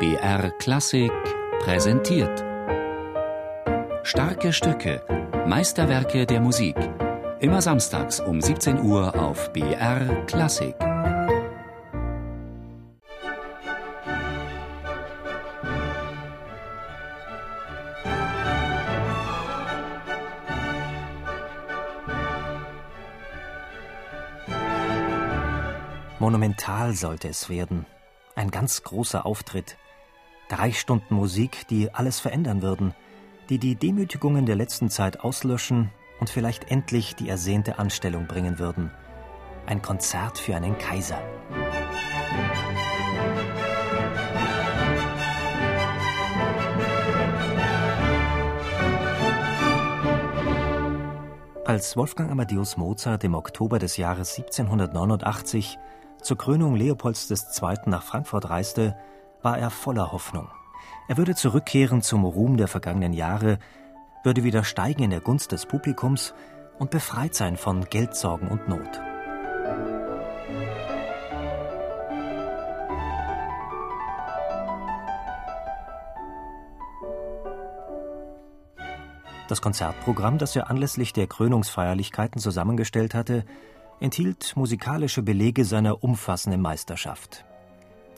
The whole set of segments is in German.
BR Klassik präsentiert. Starke Stücke, Meisterwerke der Musik. Immer samstags um 17 Uhr auf BR Klassik. Monumental sollte es werden. Ein ganz großer Auftritt. Drei Stunden Musik, die alles verändern würden, die die Demütigungen der letzten Zeit auslöschen und vielleicht endlich die ersehnte Anstellung bringen würden. Ein Konzert für einen Kaiser. Als Wolfgang Amadeus Mozart im Oktober des Jahres 1789 zur Krönung Leopolds II. nach Frankfurt reiste, war er voller Hoffnung. Er würde zurückkehren zum Ruhm der vergangenen Jahre, würde wieder steigen in der Gunst des Publikums und befreit sein von Geldsorgen und Not. Das Konzertprogramm, das er anlässlich der Krönungsfeierlichkeiten zusammengestellt hatte, enthielt musikalische Belege seiner umfassenden Meisterschaft.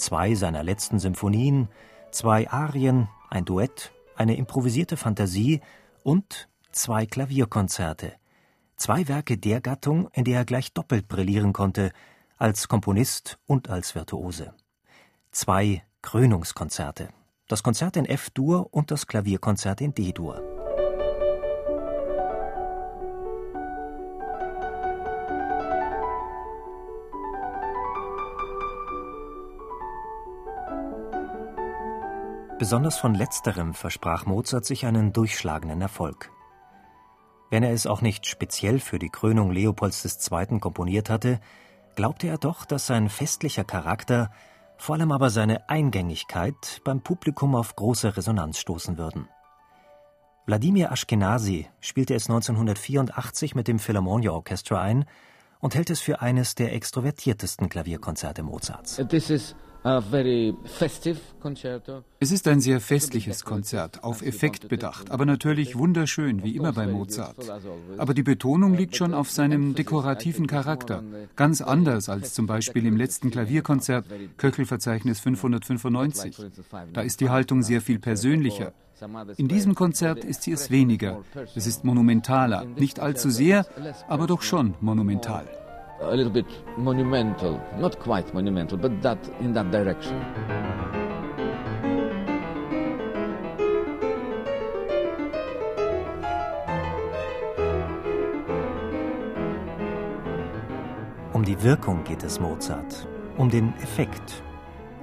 Zwei seiner letzten Symphonien, zwei Arien, ein Duett, eine improvisierte Fantasie und zwei Klavierkonzerte. Zwei Werke der Gattung, in der er gleich doppelt brillieren konnte, als Komponist und als Virtuose. Zwei Krönungskonzerte. Das Konzert in F-Dur und das Klavierkonzert in D-Dur. Besonders von letzterem versprach Mozart sich einen durchschlagenden Erfolg. Wenn er es auch nicht speziell für die Krönung Leopolds II. komponiert hatte, glaubte er doch, dass sein festlicher Charakter, vor allem aber seine Eingängigkeit beim Publikum auf große Resonanz stoßen würden. Wladimir Ashkenazi spielte es 1984 mit dem Philharmonia Orchestra ein und hält es für eines der extrovertiertesten Klavierkonzerte Mozarts. This is es ist ein sehr festliches Konzert, auf Effekt bedacht, aber natürlich wunderschön, wie immer bei Mozart. Aber die Betonung liegt schon auf seinem dekorativen Charakter, ganz anders als zum Beispiel im letzten Klavierkonzert Köchelverzeichnis 595. Da ist die Haltung sehr viel persönlicher. In diesem Konzert ist sie es weniger. Es ist monumentaler, nicht allzu sehr, aber doch schon monumental a little bit monumental, not quite monumental, but that in that direction. Um die Wirkung geht es Mozart, um den Effekt.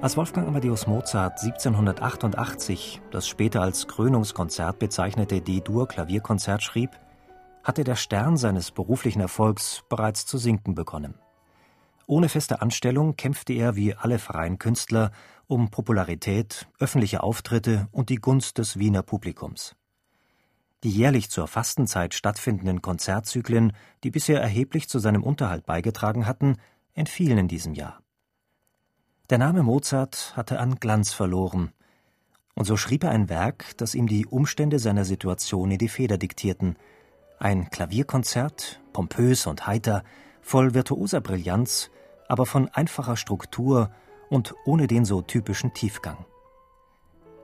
Als Wolfgang Amadeus Mozart 1788 das später als Krönungskonzert bezeichnete D-Dur-Klavierkonzert schrieb, hatte der Stern seines beruflichen Erfolgs bereits zu sinken begonnen. Ohne feste Anstellung kämpfte er wie alle freien Künstler um Popularität, öffentliche Auftritte und die Gunst des Wiener Publikums. Die jährlich zur Fastenzeit stattfindenden Konzertzyklen, die bisher erheblich zu seinem Unterhalt beigetragen hatten, entfielen in diesem Jahr. Der Name Mozart hatte an Glanz verloren, und so schrieb er ein Werk, das ihm die Umstände seiner Situation in die Feder diktierten – ein Klavierkonzert, pompös und heiter, voll virtuoser Brillanz, aber von einfacher Struktur und ohne den so typischen Tiefgang.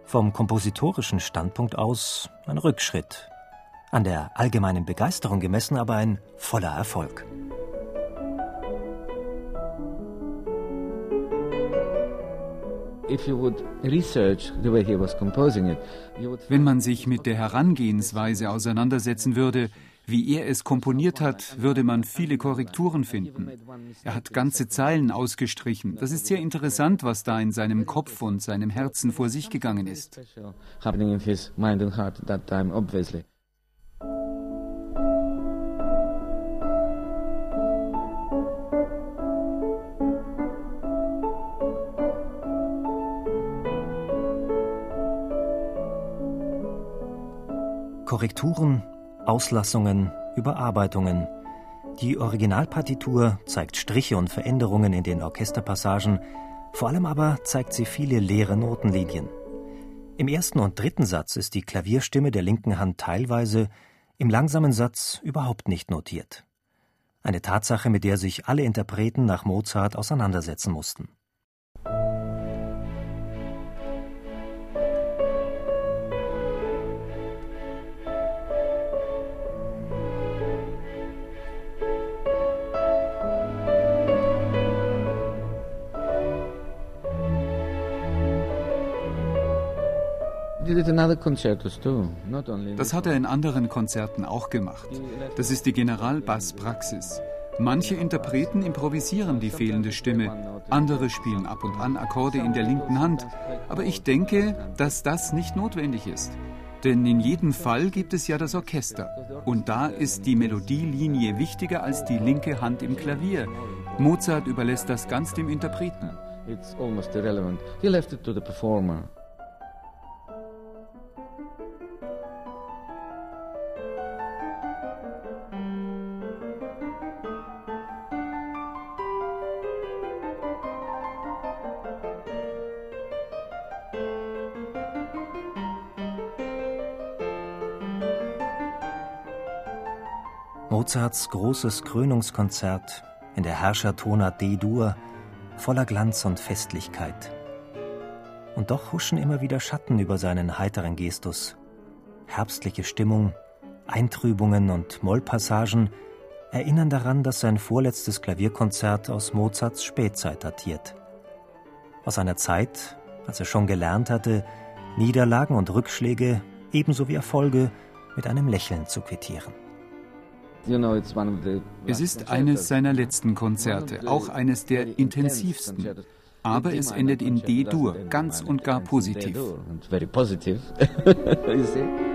Vom kompositorischen Standpunkt aus ein Rückschritt, an der allgemeinen Begeisterung gemessen aber ein voller Erfolg. Wenn man sich mit der Herangehensweise auseinandersetzen würde, wie er es komponiert hat, würde man viele Korrekturen finden. Er hat ganze Zeilen ausgestrichen. Das ist sehr interessant, was da in seinem Kopf und seinem Herzen vor sich gegangen ist. Korrekturen, Auslassungen, Überarbeitungen. Die Originalpartitur zeigt Striche und Veränderungen in den Orchesterpassagen, Vor allem aber zeigt sie viele leere Notenlinien. Im ersten und dritten Satz ist die Klavierstimme der linken Hand teilweise, im langsamen Satz überhaupt nicht notiert. Eine Tatsache, mit der sich alle Interpreten nach Mozart auseinandersetzen mussten. Das hat er in anderen Konzerten auch gemacht. Das ist die Generalbasspraxis. Manche Interpreten improvisieren die fehlende Stimme, andere spielen ab und an Akkorde in der linken Hand. Aber ich denke, dass das nicht notwendig ist. Denn in jedem Fall gibt es ja das Orchester. Und da ist die Melodielinie wichtiger als die linke Hand im Klavier. Mozart überlässt das ganz dem Interpreten. It's almost irrelevant. He left it to the performer. Mozarts großes Krönungskonzert in der Herrschertonart D-Dur, voller Glanz und Festlichkeit. Und doch huschen immer wieder Schatten über seinen heiteren Gestus. Herbstliche Stimmung, Eintrübungen und Mollpassagen erinnern daran, dass sein vorletztes Klavierkonzert aus Mozarts Spätzeit datiert. Aus einer Zeit, als er schon gelernt hatte, Niederlagen und Rückschläge ebenso wie Erfolge mit einem Lächeln zu quittieren. Es ist eines seiner letzten Konzerte, auch eines der intensivsten. Aber es endet in D-Dur, ganz und gar positiv.